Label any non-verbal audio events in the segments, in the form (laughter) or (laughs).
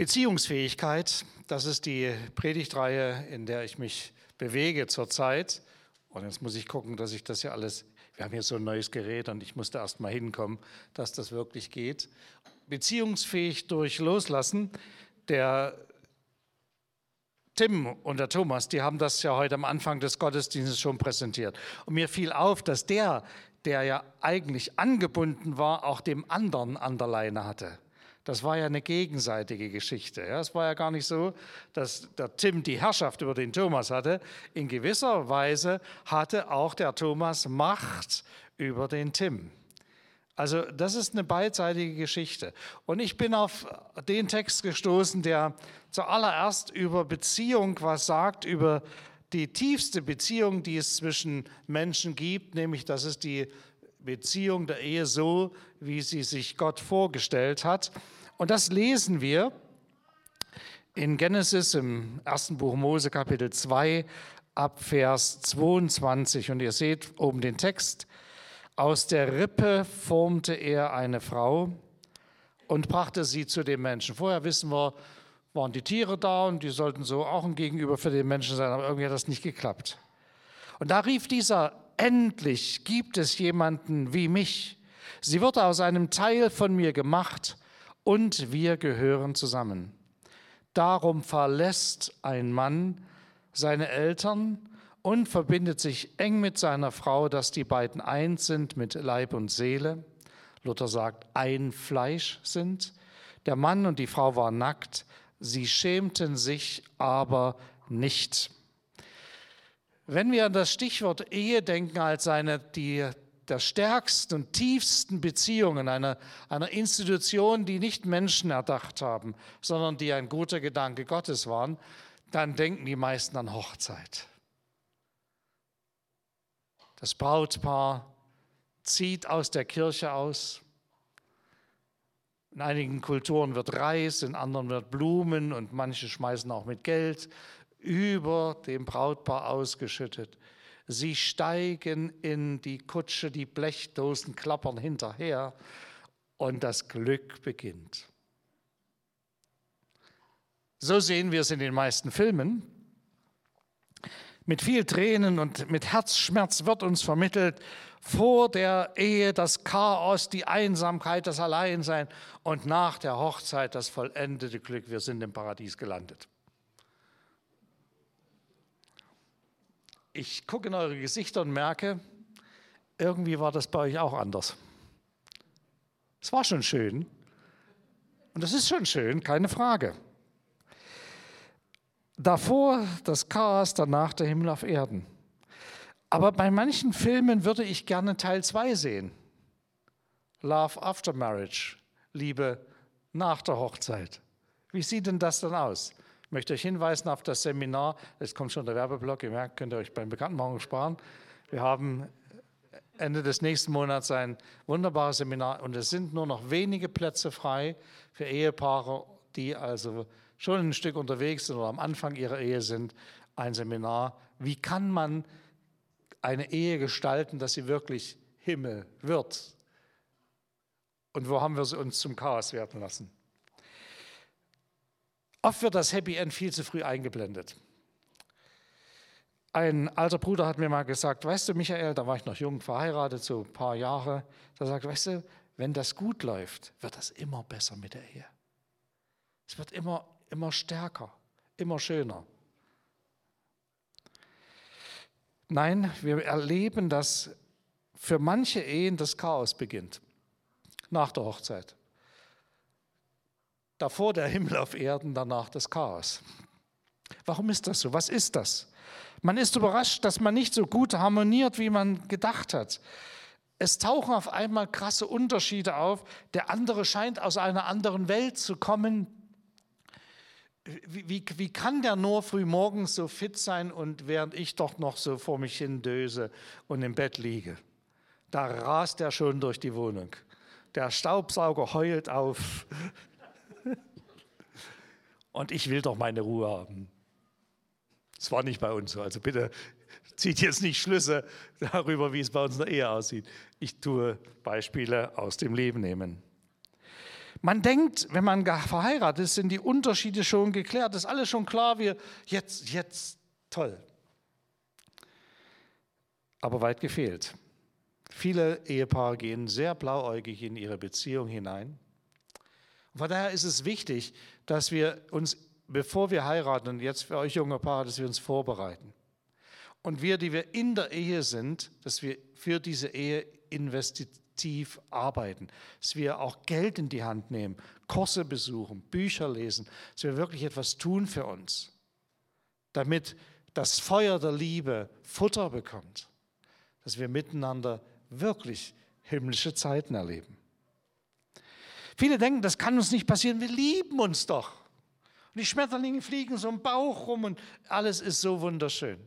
Beziehungsfähigkeit, das ist die Predigtreihe, in der ich mich bewege zurzeit. Und jetzt muss ich gucken, dass ich das ja alles, wir haben hier so ein neues Gerät und ich musste erst mal hinkommen, dass das wirklich geht. Beziehungsfähig durch Loslassen. Der Tim und der Thomas, die haben das ja heute am Anfang des Gottesdienstes schon präsentiert. Und mir fiel auf, dass der, der ja eigentlich angebunden war, auch dem anderen an der Leine hatte. Das war ja eine gegenseitige Geschichte. Es war ja gar nicht so, dass der Tim die Herrschaft über den Thomas hatte. In gewisser Weise hatte auch der Thomas Macht über den Tim. Also das ist eine beidseitige Geschichte. Und ich bin auf den Text gestoßen, der zuallererst über Beziehung was sagt, über die tiefste Beziehung, die es zwischen Menschen gibt, nämlich das ist die Beziehung der Ehe so, wie sie sich Gott vorgestellt hat. Und das lesen wir in Genesis im ersten Buch Mose Kapitel 2 ab Vers 22. Und ihr seht oben den Text. Aus der Rippe formte er eine Frau und brachte sie zu dem Menschen. Vorher wissen wir, waren die Tiere da und die sollten so auch ein Gegenüber für den Menschen sein, aber irgendwie hat das nicht geklappt. Und da rief dieser, endlich gibt es jemanden wie mich. Sie wird aus einem Teil von mir gemacht und wir gehören zusammen. Darum verlässt ein Mann seine Eltern und verbindet sich eng mit seiner Frau, dass die beiden eins sind mit Leib und Seele. Luther sagt, ein Fleisch sind. Der Mann und die Frau waren nackt, sie schämten sich aber nicht. Wenn wir an das Stichwort Ehe denken als eine die, der stärksten und tiefsten Beziehungen einer, einer Institution, die nicht Menschen erdacht haben, sondern die ein guter Gedanke Gottes waren, dann denken die meisten an Hochzeit. Das Brautpaar zieht aus der Kirche aus. In einigen Kulturen wird Reis, in anderen wird Blumen und manche schmeißen auch mit Geld über dem Brautpaar ausgeschüttet. Sie steigen in die Kutsche, die Blechdosen klappern hinterher und das Glück beginnt. So sehen wir es in den meisten Filmen. Mit viel Tränen und mit Herzschmerz wird uns vermittelt, vor der Ehe das Chaos, die Einsamkeit, das Alleinsein und nach der Hochzeit das vollendete Glück. Wir sind im Paradies gelandet. Ich gucke in eure Gesichter und merke, irgendwie war das bei euch auch anders. Es war schon schön. Und es ist schon schön, keine Frage. Davor das Chaos, danach der Himmel auf Erden. Aber bei manchen Filmen würde ich gerne Teil 2 sehen. Love After Marriage, Liebe nach der Hochzeit. Wie sieht denn das dann aus? Ich möchte euch hinweisen auf das Seminar. Jetzt kommt schon der Werbeblock, ihr merkt, könnt ihr euch beim Bekanntmachung sparen. Wir haben Ende des nächsten Monats ein wunderbares Seminar und es sind nur noch wenige Plätze frei für Ehepaare, die also schon ein Stück unterwegs sind oder am Anfang ihrer Ehe sind, ein Seminar. Wie kann man eine Ehe gestalten, dass sie wirklich Himmel wird? Und wo haben wir sie uns zum Chaos werden lassen? Oft wird das Happy End viel zu früh eingeblendet. Ein alter Bruder hat mir mal gesagt, weißt du, Michael, da war ich noch jung, verheiratet, so ein paar Jahre, da sagt, weißt du, wenn das gut läuft, wird das immer besser mit der Ehe. Es wird immer immer stärker, immer schöner. Nein, wir erleben, dass für manche Ehen das Chaos beginnt nach der Hochzeit. Davor der Himmel auf Erden, danach das Chaos. Warum ist das so? Was ist das? Man ist überrascht, dass man nicht so gut harmoniert, wie man gedacht hat. Es tauchen auf einmal krasse Unterschiede auf. Der andere scheint aus einer anderen Welt zu kommen wie, wie, wie, kann der nur früh morgens so fit sein und während ich doch noch so vor mich hin döse und im Bett liege? Da rast er schon durch die Wohnung. Der Staubsauger heult auf. Und ich will doch meine Ruhe haben. Das war nicht bei uns so. Also bitte zieht jetzt nicht Schlüsse darüber, wie es bei uns in der Ehe aussieht. Ich tue Beispiele aus dem Leben nehmen. Man denkt, wenn man verheiratet ist, sind die Unterschiede schon geklärt, ist alles schon klar, wir jetzt, jetzt, toll. Aber weit gefehlt. Viele Ehepaare gehen sehr blauäugig in ihre Beziehung hinein. Und von daher ist es wichtig, dass wir uns, bevor wir heiraten, und jetzt für euch junge Paare, dass wir uns vorbereiten. Und wir, die wir in der Ehe sind, dass wir für diese Ehe investitiv arbeiten, dass wir auch Geld in die Hand nehmen, Kurse besuchen, Bücher lesen, dass wir wirklich etwas tun für uns, damit das Feuer der Liebe Futter bekommt, dass wir miteinander wirklich himmlische Zeiten erleben. Viele denken, das kann uns nicht passieren, wir lieben uns doch. Und die Schmetterlinge fliegen so im Bauch rum und alles ist so wunderschön.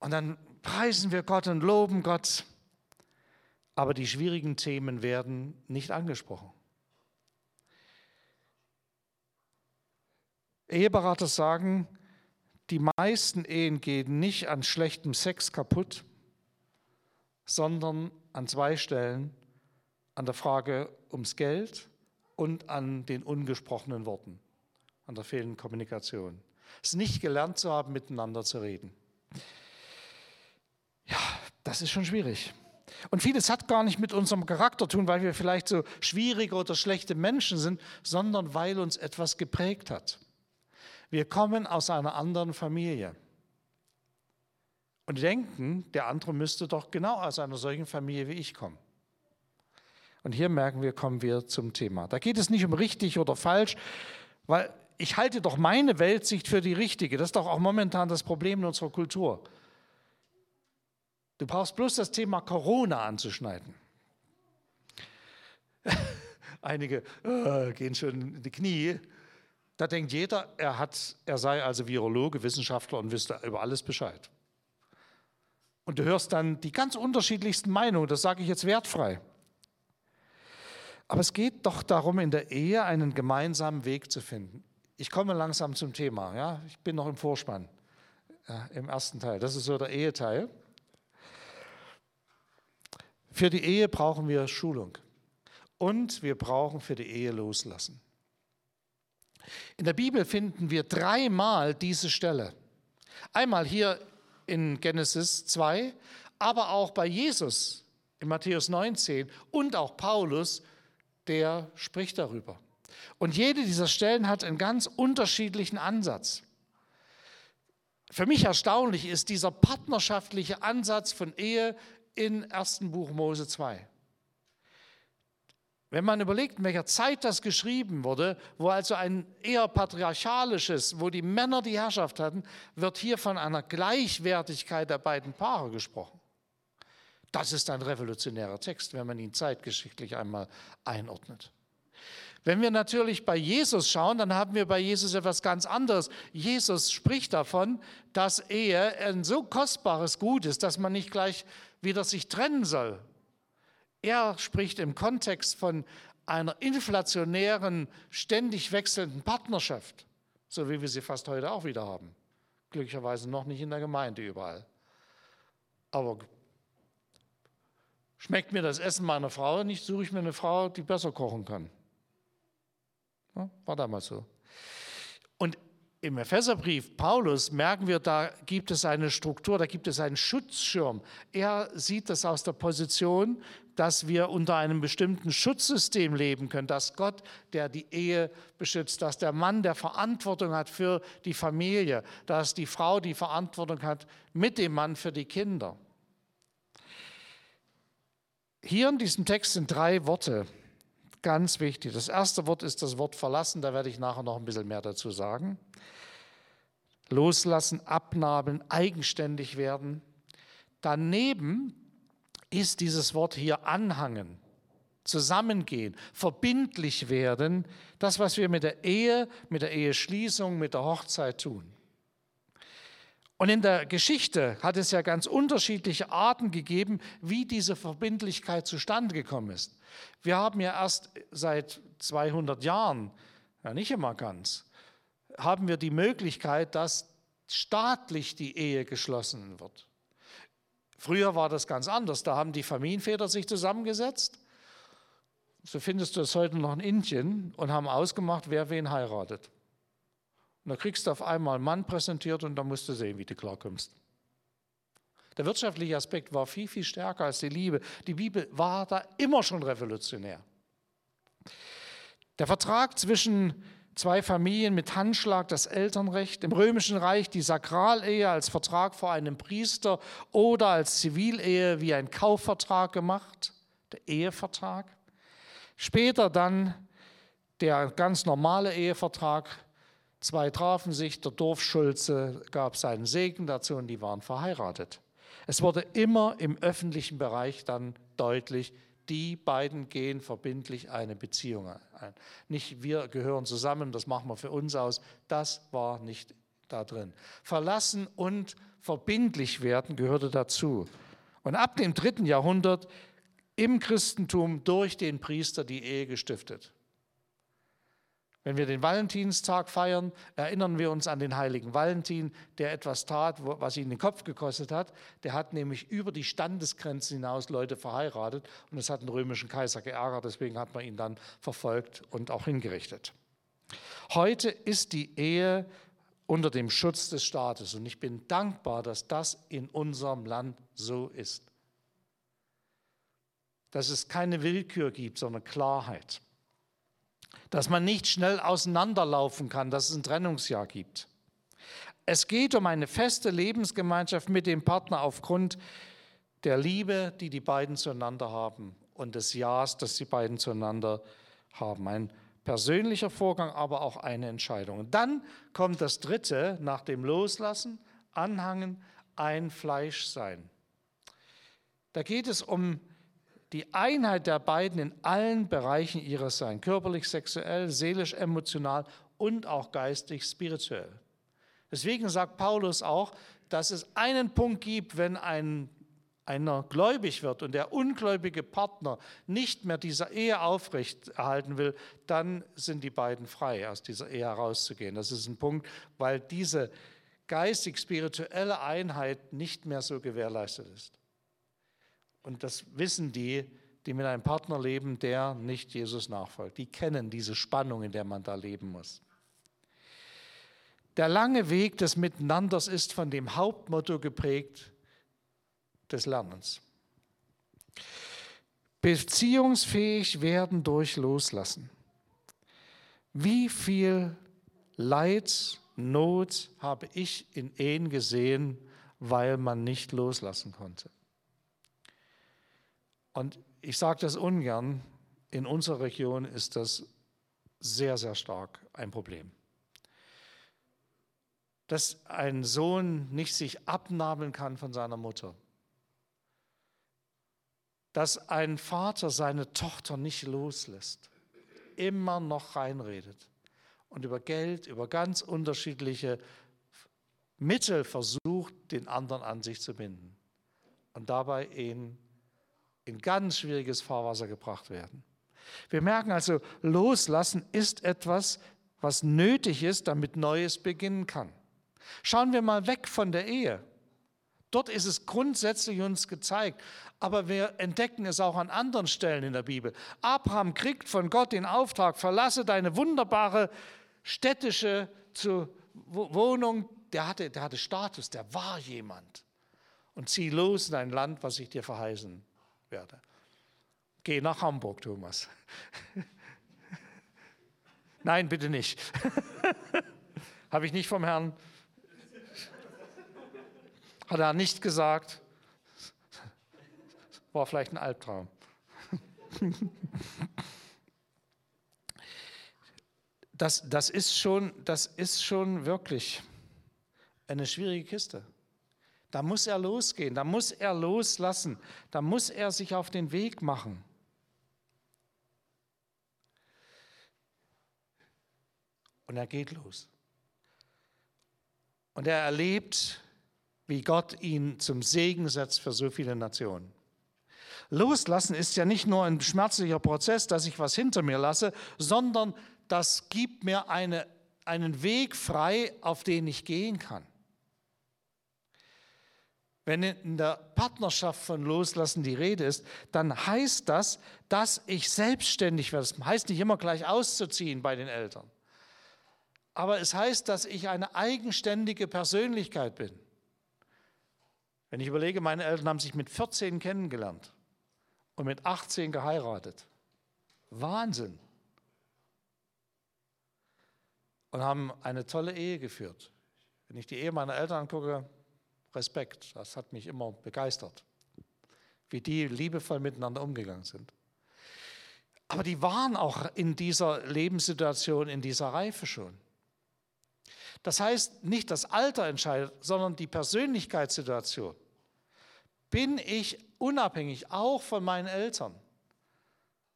Und dann preisen wir Gott und loben Gott, aber die schwierigen Themen werden nicht angesprochen. Eheberater sagen, die meisten Ehen gehen nicht an schlechtem Sex kaputt, sondern an zwei Stellen, an der Frage ums Geld und an den ungesprochenen Worten, an der fehlenden Kommunikation. Es nicht gelernt zu haben, miteinander zu reden. Ja, das ist schon schwierig. Und vieles hat gar nicht mit unserem Charakter zu tun, weil wir vielleicht so schwierige oder schlechte Menschen sind, sondern weil uns etwas geprägt hat. Wir kommen aus einer anderen Familie und denken, der andere müsste doch genau aus einer solchen Familie wie ich kommen. Und hier merken wir, kommen wir zum Thema. Da geht es nicht um richtig oder falsch, weil ich halte doch meine Weltsicht für die richtige. Das ist doch auch momentan das Problem in unserer Kultur. Du brauchst bloß das Thema Corona anzuschneiden. (laughs) Einige äh, gehen schon in die Knie. Da denkt jeder, er, hat, er sei also Virologe, Wissenschaftler und wüsste über alles Bescheid. Und du hörst dann die ganz unterschiedlichsten Meinungen, das sage ich jetzt wertfrei. Aber es geht doch darum, in der Ehe einen gemeinsamen Weg zu finden. Ich komme langsam zum Thema. Ja? Ich bin noch im Vorspann, ja, im ersten Teil. Das ist so der Eheteil. Für die Ehe brauchen wir Schulung. Und wir brauchen für die Ehe loslassen. In der Bibel finden wir dreimal diese Stelle. Einmal hier in Genesis 2, aber auch bei Jesus in Matthäus 19 und auch Paulus, der spricht darüber. Und jede dieser Stellen hat einen ganz unterschiedlichen Ansatz. Für mich erstaunlich ist dieser partnerschaftliche Ansatz von Ehe in 1. Buch Mose 2. Wenn man überlegt, in welcher Zeit das geschrieben wurde, wo also ein eher patriarchalisches, wo die Männer die Herrschaft hatten, wird hier von einer Gleichwertigkeit der beiden Paare gesprochen. Das ist ein revolutionärer Text, wenn man ihn zeitgeschichtlich einmal einordnet. Wenn wir natürlich bei Jesus schauen, dann haben wir bei Jesus etwas ganz anderes. Jesus spricht davon, dass Ehe ein so kostbares Gut ist, dass man nicht gleich wieder sich trennen soll, er spricht im Kontext von einer inflationären, ständig wechselnden Partnerschaft, so wie wir sie fast heute auch wieder haben. Glücklicherweise noch nicht in der Gemeinde überall. Aber schmeckt mir das Essen meiner Frau nicht, suche ich mir eine Frau, die besser kochen kann. Ja, war damals so. Und im Epheserbrief Paulus merken wir, da gibt es eine Struktur, da gibt es einen Schutzschirm. Er sieht das aus der Position, dass wir unter einem bestimmten Schutzsystem leben können, dass Gott, der die Ehe beschützt, dass der Mann, der Verantwortung hat für die Familie, dass die Frau die Verantwortung hat mit dem Mann für die Kinder. Hier in diesem Text sind drei Worte ganz wichtig. Das erste Wort ist das Wort verlassen, da werde ich nachher noch ein bisschen mehr dazu sagen. Loslassen, abnabeln, eigenständig werden. Daneben ist dieses Wort hier anhangen, zusammengehen, verbindlich werden, das, was wir mit der Ehe, mit der Eheschließung, mit der Hochzeit tun. Und in der Geschichte hat es ja ganz unterschiedliche Arten gegeben, wie diese Verbindlichkeit zustande gekommen ist. Wir haben ja erst seit 200 Jahren, ja nicht immer ganz, haben wir die Möglichkeit, dass staatlich die Ehe geschlossen wird. Früher war das ganz anders. Da haben die Familienväter sich zusammengesetzt, so findest du es heute noch in Indien und haben ausgemacht, wer wen heiratet. Und da kriegst du auf einmal einen Mann präsentiert und dann musst du sehen, wie du klarkommst. Der wirtschaftliche Aspekt war viel, viel stärker als die Liebe. Die Bibel war da immer schon revolutionär. Der Vertrag zwischen zwei Familien mit Handschlag, das Elternrecht, im römischen Reich die Sakralehe als Vertrag vor einem Priester oder als Zivilehe wie ein Kaufvertrag gemacht, der Ehevertrag. Später dann der ganz normale Ehevertrag. Zwei trafen sich, der Dorfschulze gab seinen Segen dazu und die waren verheiratet. Es wurde immer im öffentlichen Bereich dann deutlich, die beiden gehen verbindlich eine Beziehung ein. Nicht wir gehören zusammen, das machen wir für uns aus. Das war nicht da drin. Verlassen und verbindlich werden gehörte dazu. Und ab dem dritten Jahrhundert im Christentum durch den Priester die Ehe gestiftet. Wenn wir den Valentinstag feiern, erinnern wir uns an den heiligen Valentin, der etwas tat, was ihn den Kopf gekostet hat. Der hat nämlich über die Standesgrenzen hinaus Leute verheiratet und das hat den römischen Kaiser geärgert, deswegen hat man ihn dann verfolgt und auch hingerichtet. Heute ist die Ehe unter dem Schutz des Staates und ich bin dankbar, dass das in unserem Land so ist. Dass es keine Willkür gibt, sondern Klarheit dass man nicht schnell auseinanderlaufen kann, dass es ein Trennungsjahr gibt. Es geht um eine feste Lebensgemeinschaft mit dem Partner aufgrund der Liebe, die die beiden zueinander haben und des Ja's, das die beiden zueinander haben. Ein persönlicher Vorgang, aber auch eine Entscheidung. Und dann kommt das Dritte nach dem Loslassen, Anhangen, ein Fleisch sein. Da geht es um die Einheit der beiden in allen Bereichen ihres Seins, körperlich, sexuell, seelisch, emotional und auch geistig, spirituell. Deswegen sagt Paulus auch, dass es einen Punkt gibt, wenn ein, einer gläubig wird und der ungläubige Partner nicht mehr dieser Ehe aufrecht erhalten will, dann sind die beiden frei, aus dieser Ehe herauszugehen. Das ist ein Punkt, weil diese geistig-spirituelle Einheit nicht mehr so gewährleistet ist. Und das wissen die, die mit einem Partner leben, der nicht Jesus nachfolgt. Die kennen diese Spannung, in der man da leben muss. Der lange Weg des Miteinanders ist von dem Hauptmotto geprägt des Lernens. Beziehungsfähig werden durch Loslassen. Wie viel Leid, Not habe ich in Ehen gesehen, weil man nicht loslassen konnte? Und ich sage das ungern, in unserer Region ist das sehr, sehr stark ein Problem. Dass ein Sohn nicht sich abnabeln kann von seiner Mutter. Dass ein Vater seine Tochter nicht loslässt, immer noch reinredet und über Geld, über ganz unterschiedliche Mittel versucht, den anderen an sich zu binden und dabei ihn in ganz schwieriges Fahrwasser gebracht werden. Wir merken also, loslassen ist etwas, was nötig ist, damit Neues beginnen kann. Schauen wir mal weg von der Ehe. Dort ist es grundsätzlich uns gezeigt, aber wir entdecken es auch an anderen Stellen in der Bibel. Abraham kriegt von Gott den Auftrag, verlasse deine wunderbare städtische Wohnung. Der hatte, der hatte Status, der war jemand. Und zieh los in ein Land, was ich dir verheißen werde. Geh nach Hamburg, Thomas. (laughs) Nein, bitte nicht. (laughs) Habe ich nicht vom Herrn. Hat er nicht gesagt. War vielleicht ein Albtraum. (laughs) Das, das, ist schon, das ist schon wirklich eine schwierige Kiste. Da muss er losgehen, da muss er loslassen, da muss er sich auf den Weg machen. Und er geht los. Und er erlebt, wie Gott ihn zum Segen setzt für so viele Nationen. Loslassen ist ja nicht nur ein schmerzlicher Prozess, dass ich was hinter mir lasse, sondern das gibt mir eine, einen Weg frei, auf den ich gehen kann. Wenn in der Partnerschaft von Loslassen die Rede ist, dann heißt das, dass ich selbstständig werde. Das heißt nicht immer gleich auszuziehen bei den Eltern. Aber es heißt, dass ich eine eigenständige Persönlichkeit bin. Wenn ich überlege, meine Eltern haben sich mit 14 kennengelernt und mit 18 geheiratet. Wahnsinn. Und haben eine tolle Ehe geführt. Wenn ich die Ehe meiner Eltern angucke, Respekt. Das hat mich immer begeistert, wie die liebevoll miteinander umgegangen sind. Aber die waren auch in dieser Lebenssituation, in dieser Reife schon. Das heißt, nicht das Alter entscheidet, sondern die Persönlichkeitssituation. Bin ich unabhängig, auch von meinen Eltern?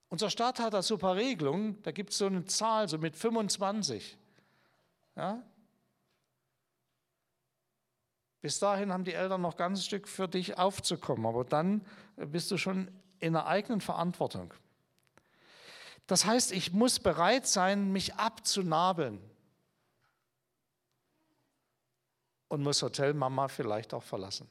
Unser Staat hat da super Regelungen, da gibt es so eine Zahl, so mit 25. Ja? Bis dahin haben die Eltern noch ganz Stück für dich aufzukommen, aber dann bist du schon in der eigenen Verantwortung. Das heißt, ich muss bereit sein, mich abzunabeln. Und muss Hotelmama vielleicht auch verlassen.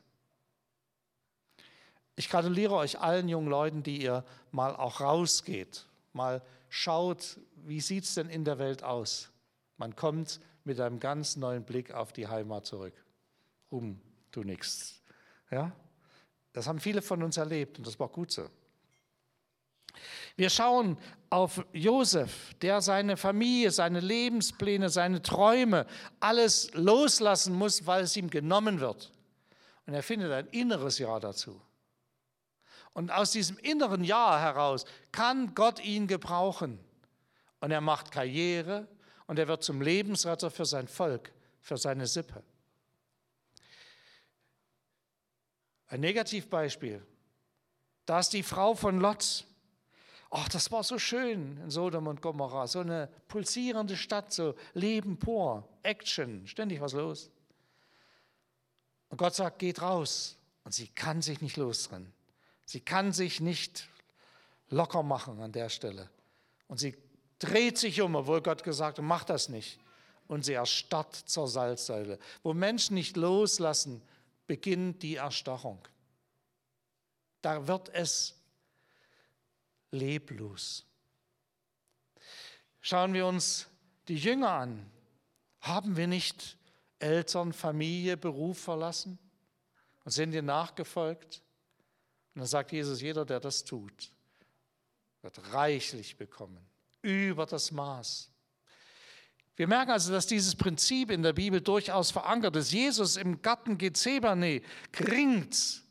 Ich gratuliere euch allen jungen Leuten, die ihr mal auch rausgeht, mal schaut, wie sieht es denn in der Welt aus. Man kommt mit einem ganz neuen Blick auf die Heimat zurück um du nichts. Ja? Das haben viele von uns erlebt und das war gut so. Wir schauen auf Josef, der seine Familie, seine Lebenspläne, seine Träume, alles loslassen muss, weil es ihm genommen wird. Und er findet ein inneres Ja dazu. Und aus diesem inneren Ja heraus kann Gott ihn gebrauchen. Und er macht Karriere und er wird zum Lebensretter für sein Volk, für seine Sippe. Ein Negativbeispiel. Da ist die Frau von Lot. Ach, das war so schön in Sodom und Gomorrah. So eine pulsierende Stadt, so Leben pur, Action, ständig was los. Und Gott sagt, geht raus. Und sie kann sich nicht losrennen. Sie kann sich nicht locker machen an der Stelle. Und sie dreht sich um, obwohl Gott gesagt hat, mach das nicht. Und sie erstarrt zur Salzsäule. Wo Menschen nicht loslassen, beginnt die Erstarrung. Da wird es leblos. Schauen wir uns die Jünger an. Haben wir nicht Eltern, Familie, Beruf verlassen und sind ihr nachgefolgt? Und dann sagt Jesus, jeder, der das tut, wird reichlich bekommen, über das Maß. Wir merken also, dass dieses Prinzip in der Bibel durchaus verankert ist. Jesus im Garten Gethsemane kringt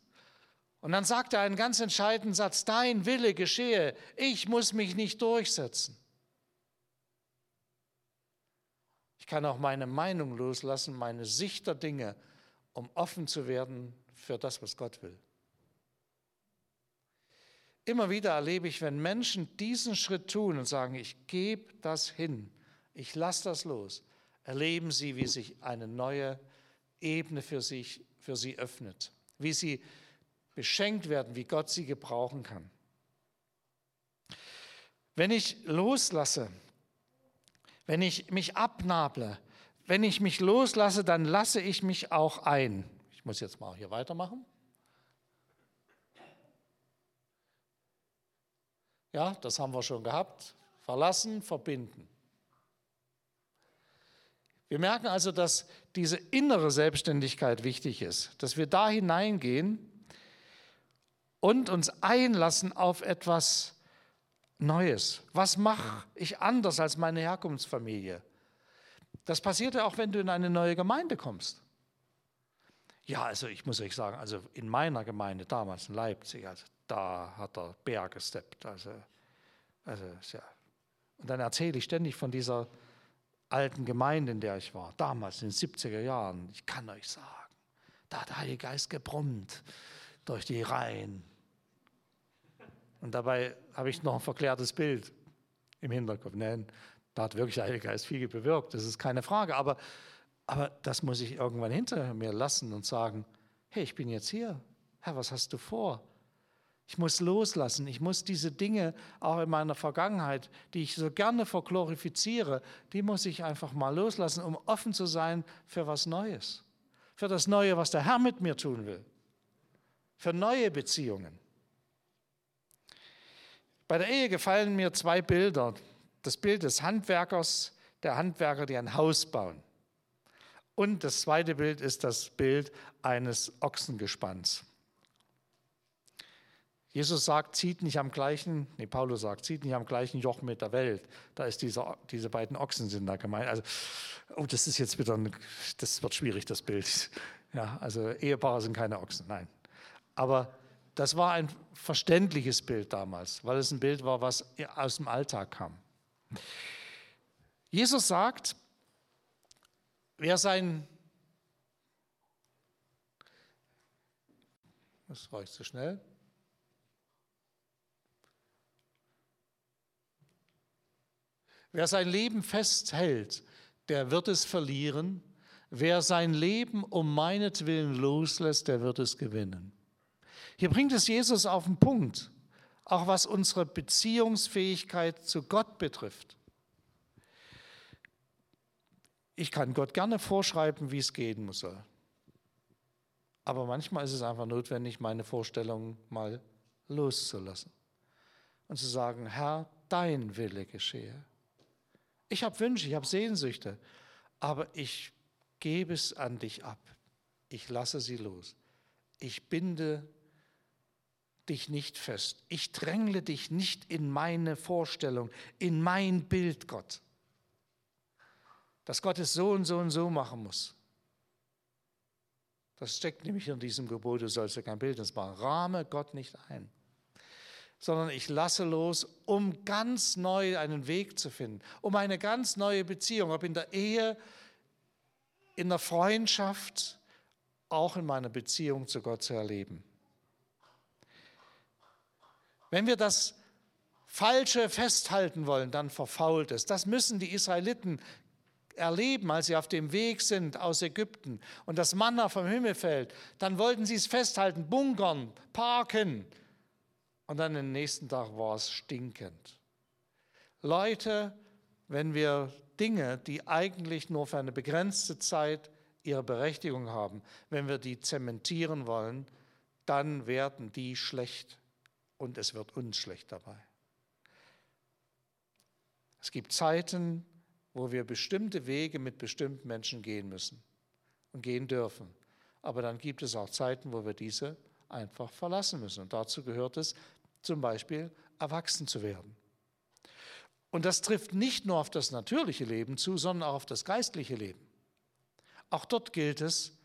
und dann sagt er einen ganz entscheidenden Satz, dein Wille geschehe, ich muss mich nicht durchsetzen. Ich kann auch meine Meinung loslassen, meine Sicht der Dinge, um offen zu werden für das, was Gott will. Immer wieder erlebe ich, wenn Menschen diesen Schritt tun und sagen, ich gebe das hin, ich lasse das los, erleben sie, wie sich eine neue Ebene für, sich, für sie öffnet, wie sie beschenkt werden, wie Gott sie gebrauchen kann. Wenn ich loslasse, wenn ich mich abnable, wenn ich mich loslasse, dann lasse ich mich auch ein. Ich muss jetzt mal hier weitermachen. Ja, das haben wir schon gehabt. Verlassen, verbinden. Wir merken also, dass diese innere Selbstständigkeit wichtig ist, dass wir da hineingehen und uns einlassen auf etwas Neues. Was mache ich anders als meine Herkunftsfamilie? Das passiert ja auch, wenn du in eine neue Gemeinde kommst. Ja, also ich muss euch sagen, also in meiner Gemeinde damals in Leipzig, also da hat der Bär gesteppt. Also, also ja. Und dann erzähle ich ständig von dieser alten Gemeinde, in der ich war, damals in den 70er Jahren. Ich kann euch sagen, da hat der Heilige Geist gebrummt durch die Reihen. Und dabei habe ich noch ein verklärtes Bild im Hinterkopf. Nein, da hat wirklich der Heilige Geist viel bewirkt, das ist keine Frage. Aber, aber das muss ich irgendwann hinter mir lassen und sagen, hey, ich bin jetzt hier. Herr, was hast du vor? Ich muss loslassen. Ich muss diese Dinge auch in meiner Vergangenheit, die ich so gerne verglorifiziere, die muss ich einfach mal loslassen, um offen zu sein für was Neues. Für das Neue, was der Herr mit mir tun will. für neue Beziehungen. Bei der Ehe gefallen mir zwei Bilder. Das Bild des Handwerkers, der Handwerker, die ein Haus bauen. Und das zweite Bild ist das Bild eines Ochsengespanns. Jesus sagt, zieht nicht am gleichen, nee, Paulus sagt, zieht nicht am gleichen Joch mit der Welt. Da ist dieser, diese beiden Ochsen sind da gemeint. Also, oh, das ist jetzt wieder, ein, das wird schwierig, das Bild. (laughs) Ja, also Ehepaare sind keine Ochsen, nein. Aber das war ein verständliches Bild damals, weil es ein Bild war, was aus dem Alltag kam. Jesus sagt, wer sein, das war ich zu schnell, Wer sein Leben festhält, der wird es verlieren. Wer sein Leben um meinetwillen loslässt, der wird es gewinnen. Hier bringt es Jesus auf den Punkt, auch was unsere Beziehungsfähigkeit zu Gott betrifft. Ich kann Gott gerne vorschreiben, wie es gehen soll. Aber manchmal ist es einfach notwendig, meine Vorstellungen mal loszulassen und zu sagen, Herr, dein Wille geschehe. Ich habe Wünsche, ich habe Sehnsüchte, aber ich gebe es an dich ab. Ich lasse sie los. Ich binde dich nicht fest. Ich drängle dich nicht in meine Vorstellung, in mein Bild, Gott. Dass Gott es so und so und so machen muss. Das steckt nämlich in diesem Gebot, du sollst ja kein Bild machen. Rahme Gott nicht ein sondern ich lasse los, um ganz neu einen Weg zu finden, um eine ganz neue Beziehung, ob in der Ehe, in der Freundschaft, auch in meiner Beziehung zu Gott zu erleben. Wenn wir das Falsche festhalten wollen, dann verfault es. Das müssen die Israeliten erleben, als sie auf dem Weg sind aus Ägypten und das Manna vom Himmel fällt. Dann wollten sie es festhalten, bunkern, parken, und dann den nächsten Tag war es stinkend. Leute, wenn wir Dinge, die eigentlich nur für eine begrenzte Zeit ihre Berechtigung haben, wenn wir die zementieren wollen, dann werden die schlecht und es wird uns schlecht dabei. Es gibt Zeiten, wo wir bestimmte Wege mit bestimmten Menschen gehen müssen und gehen dürfen. Aber dann gibt es auch Zeiten, wo wir diese einfach verlassen müssen. Und dazu gehört es, zum Beispiel erwachsen zu werden. Und das trifft nicht nur auf das natürliche Leben zu, sondern auch auf das geistliche Leben. Auch dort gilt es,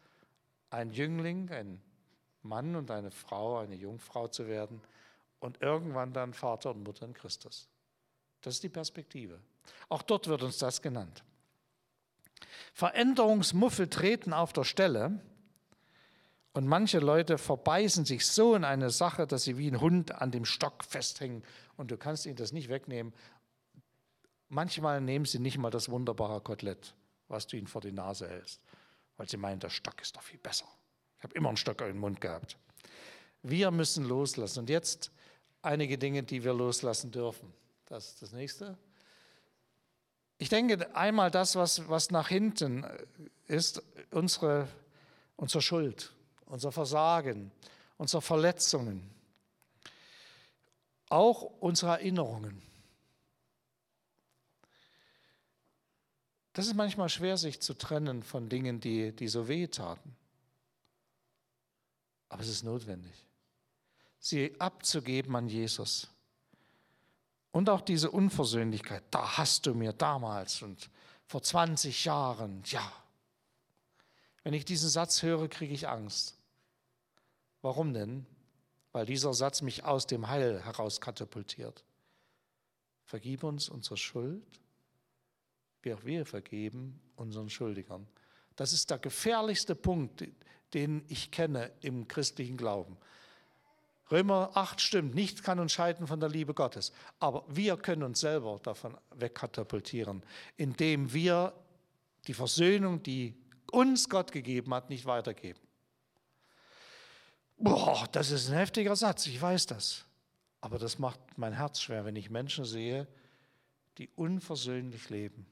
ein Jüngling, ein Mann und eine Frau, eine Jungfrau zu werden und irgendwann dann Vater und Mutter in Christus. Das ist die Perspektive. Auch dort wird uns das genannt. Veränderungsmuffel treten auf der Stelle und manche Leute verbeißen sich so in eine Sache, dass sie wie ein Hund an dem Stock festhängen und du kannst ihnen das nicht wegnehmen. Manchmal nehmen sie nicht mal das wunderbare Kotelett, was du ihnen vor die Nase hältst, weil sie meinen, der Stock ist doch viel besser. Ich habe immer einen Stock in den Mund gehabt. Wir müssen loslassen. Und jetzt einige Dinge, die wir loslassen dürfen. Das ist das nächste. Ich denke einmal das, was, was nach hinten ist, unsere, unsere Schuld unser Versagen, unsere Verletzungen, auch unsere Erinnerungen. Das ist manchmal schwer, sich zu trennen von Dingen, die, die so weh taten. Aber es ist notwendig, sie abzugeben an Jesus. Und auch diese Unversöhnlichkeit, da hast du mir damals und vor 20 Jahren, ja. Wenn ich diesen Satz höre, kriege ich Angst. Warum denn? Weil dieser Satz mich aus dem Heil heraus katapultiert. Vergib uns unsere Schuld, wie auch wir vergeben unseren Schuldigern. Das ist der gefährlichste Punkt, den ich kenne im christlichen Glauben. Römer 8 stimmt, nichts kann uns scheiden von der Liebe Gottes. Aber wir können uns selber davon wegkatapultieren, indem wir die Versöhnung, die uns Gott gegeben hat, nicht weitergeben. Boah, das ist ein heftiger Satz, ich weiß das. Aber das macht mein Herz schwer, wenn ich Menschen sehe, die unversöhnlich leben,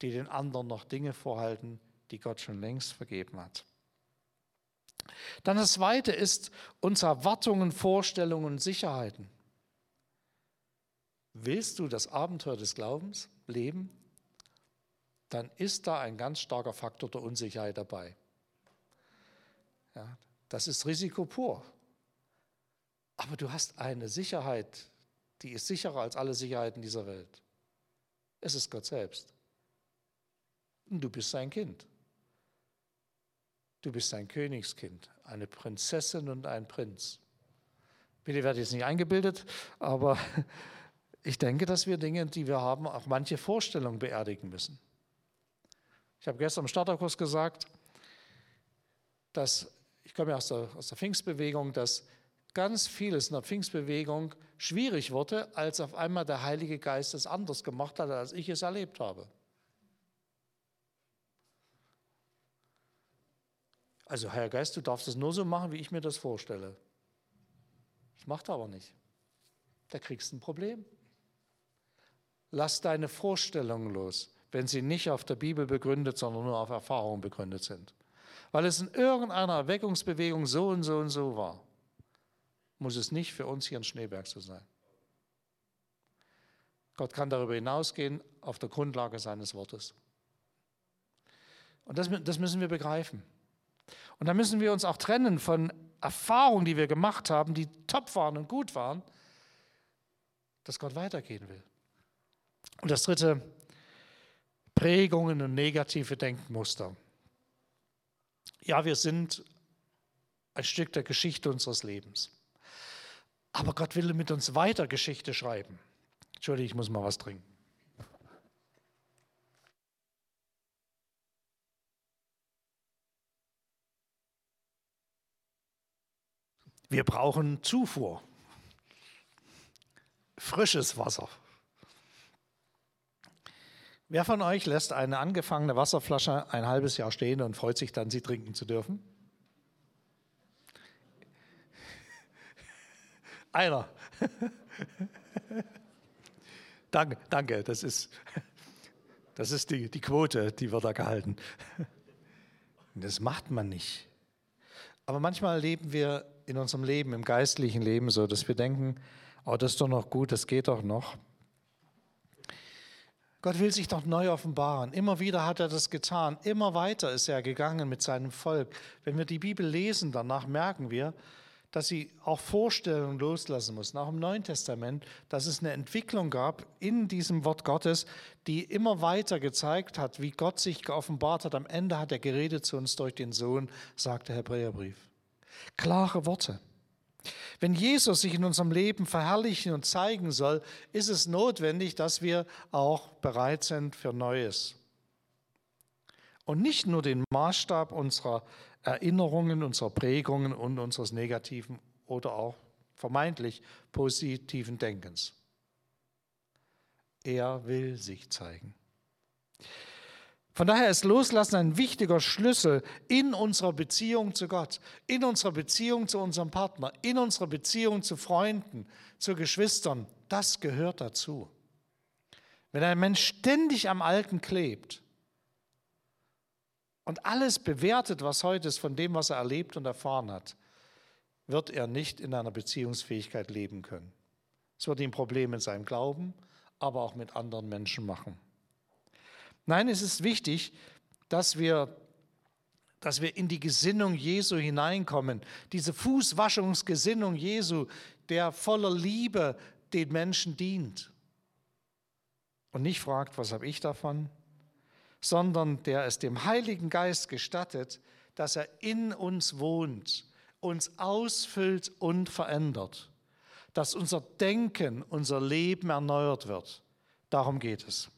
die den anderen noch Dinge vorhalten, die Gott schon längst vergeben hat. Dann das Zweite ist unsere Erwartungen, Vorstellungen und Sicherheiten. Willst du das Abenteuer des Glaubens leben? Dann ist da ein ganz starker Faktor der Unsicherheit dabei. Ja, das ist Risiko pur. Aber du hast eine Sicherheit, die ist sicherer als alle Sicherheiten dieser Welt. Es ist Gott selbst. Und du bist sein Kind. Du bist ein Königskind, eine Prinzessin und ein Prinz. Bitte werde jetzt nicht eingebildet, aber (laughs) ich denke, dass wir Dinge, die wir haben, auch manche Vorstellungen beerdigen müssen. Ich habe gestern im Starterkurs gesagt, dass, ich komme ja aus der, aus der Pfingstbewegung, dass ganz vieles in der Pfingstbewegung schwierig wurde, als auf einmal der Heilige Geist es anders gemacht hat, als ich es erlebt habe. Also, Herr Geist, du darfst es nur so machen, wie ich mir das vorstelle. Das macht er aber nicht. Da kriegst du ein Problem. Lass deine Vorstellungen los, wenn sie nicht auf der Bibel begründet, sondern nur auf Erfahrung begründet sind. Weil es in irgendeiner Erweckungsbewegung so und so und so war, muss es nicht für uns hier in Schneeberg so sein. Gott kann darüber hinausgehen auf der Grundlage seines Wortes. Und das, das müssen wir begreifen. Und da müssen wir uns auch trennen von Erfahrungen, die wir gemacht haben, die top waren und gut waren, dass Gott weitergehen will. Und das dritte, Prägungen und negative Denkmuster. Ja, wir sind ein Stück der Geschichte unseres Lebens. Aber Gott will mit uns weiter Geschichte schreiben. Entschuldigung, ich muss mal was trinken. Wir brauchen Zufuhr. Frisches Wasser. Wer von euch lässt eine angefangene Wasserflasche ein halbes Jahr stehen und freut sich dann, sie trinken zu dürfen? (laughs) Einer. (laughs) danke, danke, das ist, das ist die, die Quote, die wird da gehalten. (laughs) Das macht man nicht. Aber manchmal leben wir in unserem Leben, im geistlichen Leben so, dass wir denken, oh, das ist doch noch gut, das geht doch noch. Gott will sich doch neu offenbaren. Immer wieder hat er das getan. Immer weiter ist er gegangen mit seinem Volk. Wenn wir die Bibel lesen, danach merken wir, dass sie auch Vorstellungen loslassen mussten, auch im Neuen Testament, dass es eine Entwicklung gab in diesem Wort Gottes, die immer weiter gezeigt hat, wie Gott sich geoffenbart hat. Am Ende hat er geredet zu uns durch den Sohn, sagt der Hebräerbrief. Klare Worte. Wenn Jesus sich in unserem Leben verherrlichen und zeigen soll, ist es notwendig, dass wir auch bereit sind für Neues. Und nicht nur den Maßstab unserer Erinnerungen, unserer Prägungen und unseres negativen oder auch vermeintlich positiven Denkens. Er will sich zeigen. Von daher ist Loslassen ein wichtiger Schlüssel in unserer Beziehung zu Gott, in unserer Beziehung zu unserem Partner, in unserer Beziehung zu Freunden, zu Geschwistern. Das gehört dazu. Wenn ein Mensch ständig am Alten klebt und alles bewertet, was heute ist von dem, was er erlebt und erfahren hat, wird er nicht in einer Beziehungsfähigkeit leben können. Es wird ihm Probleme in seinem Glauben, aber auch mit anderen Menschen machen. Nein, es ist wichtig, dass wir, dass wir in die Gesinnung Jesu hineinkommen. Diese Fußwaschungsgesinnung Jesu, der voller Liebe den Menschen dient. Und nicht fragt, was habe ich davon, sondern der es dem Heiligen Geist gestattet, dass er in uns wohnt, uns ausfüllt und verändert, dass unser Denken, unser Leben erneuert wird. Darum geht es.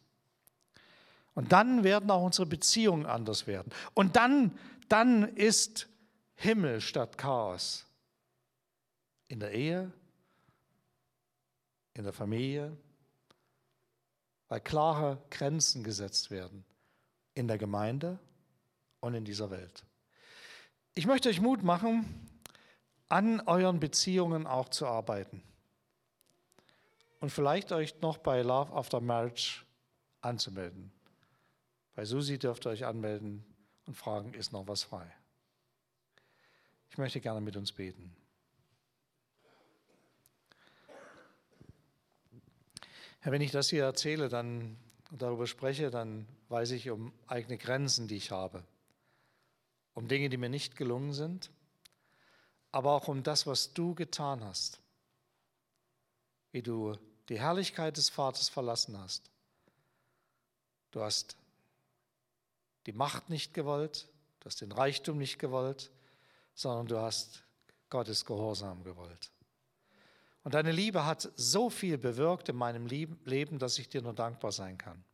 Und dann werden auch unsere Beziehungen anders werden. Und dann, dann ist Himmel statt Chaos. In der Ehe, in der Familie, weil klare Grenzen gesetzt werden. In der Gemeinde und in dieser Welt. Ich möchte euch Mut machen, an euren Beziehungen auch zu arbeiten. Und vielleicht euch noch bei Love After Marriage anzumelden. Bei Susi dürft ihr euch anmelden und fragen, ist noch was frei. Ich möchte gerne mit uns beten. Herr, wenn ich das hier erzähle, dann darüber spreche, dann weiß ich um eigene Grenzen, die ich habe, um Dinge, die mir nicht gelungen sind, aber auch um das, was du getan hast, wie du die Herrlichkeit des Vaters verlassen hast. Du hast die Macht nicht gewollt, du hast den Reichtum nicht gewollt, sondern du hast Gottes Gehorsam gewollt. Und deine Liebe hat so viel bewirkt in meinem Leben, dass ich dir nur dankbar sein kann.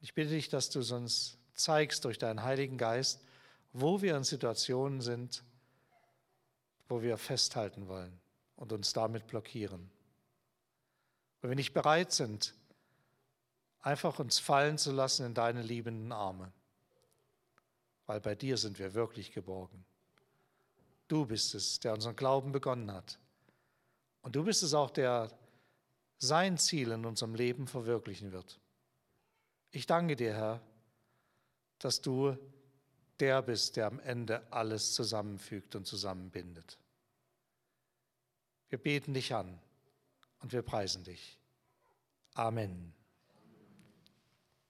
Ich bitte dich, dass du uns zeigst durch deinen Heiligen Geist, wo wir in Situationen sind, wo wir festhalten wollen und uns damit blockieren. Und wir nicht bereit sind, einfach uns fallen zu lassen in deine liebenden Arme, weil bei dir sind wir wirklich geborgen. Du bist es, der unseren Glauben begonnen hat. Und du bist es auch, der sein Ziel in unserem Leben verwirklichen wird. Ich danke dir, Herr, dass du der bist, der am Ende alles zusammenfügt und zusammenbindet. Wir beten dich an und wir preisen dich. Amen.